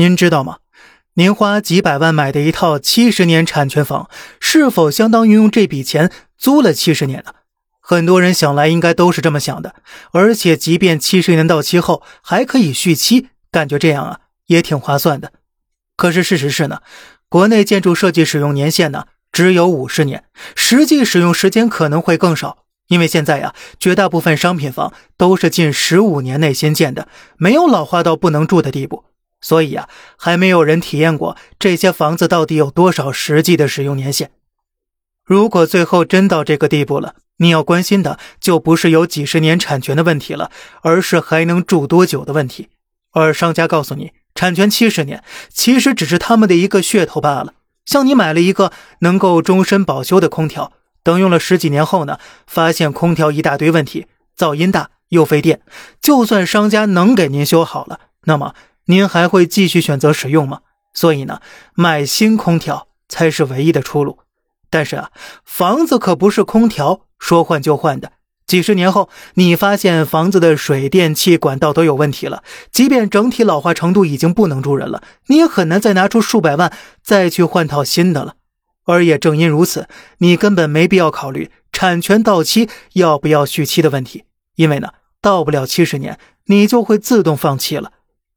您知道吗？您花几百万买的一套七十年产权房，是否相当于用这笔钱租了七十年呢？很多人想来应该都是这么想的。而且，即便七十年到期后还可以续期，感觉这样啊也挺划算的。可是事实是呢，国内建筑设计使用年限呢只有五十年，实际使用时间可能会更少。因为现在呀，绝大部分商品房都是近十五年内新建的，没有老化到不能住的地步，所以呀，还没有人体验过这些房子到底有多少实际的使用年限。如果最后真到这个地步了，你要关心的就不是有几十年产权的问题了，而是还能住多久的问题。而商家告诉你，产权七十年，其实只是他们的一个噱头罢了。像你买了一个能够终身保修的空调。等用了十几年后呢，发现空调一大堆问题，噪音大又费电。就算商家能给您修好了，那么您还会继续选择使用吗？所以呢，买新空调才是唯一的出路。但是啊，房子可不是空调说换就换的。几十年后，你发现房子的水电气管道都有问题了，即便整体老化程度已经不能住人了，你也很难再拿出数百万再去换套新的了。而也正因如此，你根本没必要考虑产权到期要不要续期的问题，因为呢，到不了七十年，你就会自动放弃了。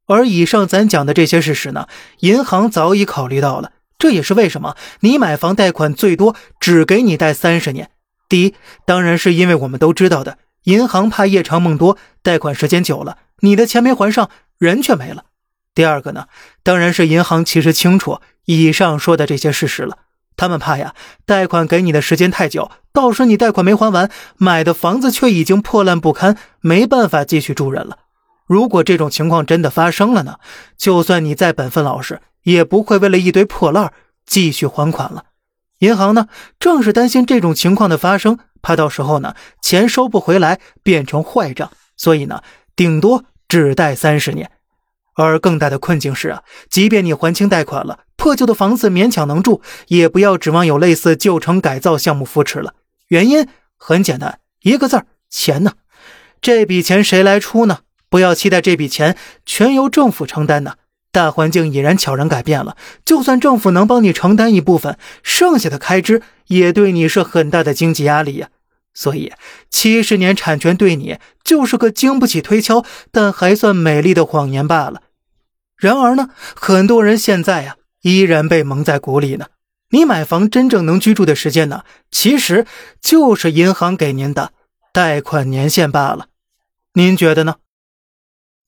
而以上咱讲的这些事实呢，银行早已考虑到了，这也是为什么你买房贷款最多只给你贷三十年。第一，当然是因为我们都知道的，银行怕夜长梦多，贷款时间久了，你的钱没还上，人却没了。第二个呢，当然是银行其实清楚以上说的这些事实了。他们怕呀，贷款给你的时间太久，到时你贷款没还完，买的房子却已经破烂不堪，没办法继续住人了。如果这种情况真的发生了呢？就算你再本分老实，也不会为了一堆破烂继续还款了。银行呢，正是担心这种情况的发生，怕到时候呢钱收不回来，变成坏账，所以呢，顶多只贷三十年。而更大的困境是啊，即便你还清贷款了，破旧的房子勉强能住，也不要指望有类似旧城改造项目扶持了。原因很简单，一个字儿：钱呢。这笔钱谁来出呢？不要期待这笔钱全由政府承担呢。大环境已然悄然改变了，就算政府能帮你承担一部分，剩下的开支也对你是很大的经济压力呀。所以，七十年产权对你就是个经不起推敲，但还算美丽的谎言罢了。然而呢，很多人现在呀，依然被蒙在鼓里呢。你买房真正能居住的时间呢，其实就是银行给您的贷款年限罢了。您觉得呢？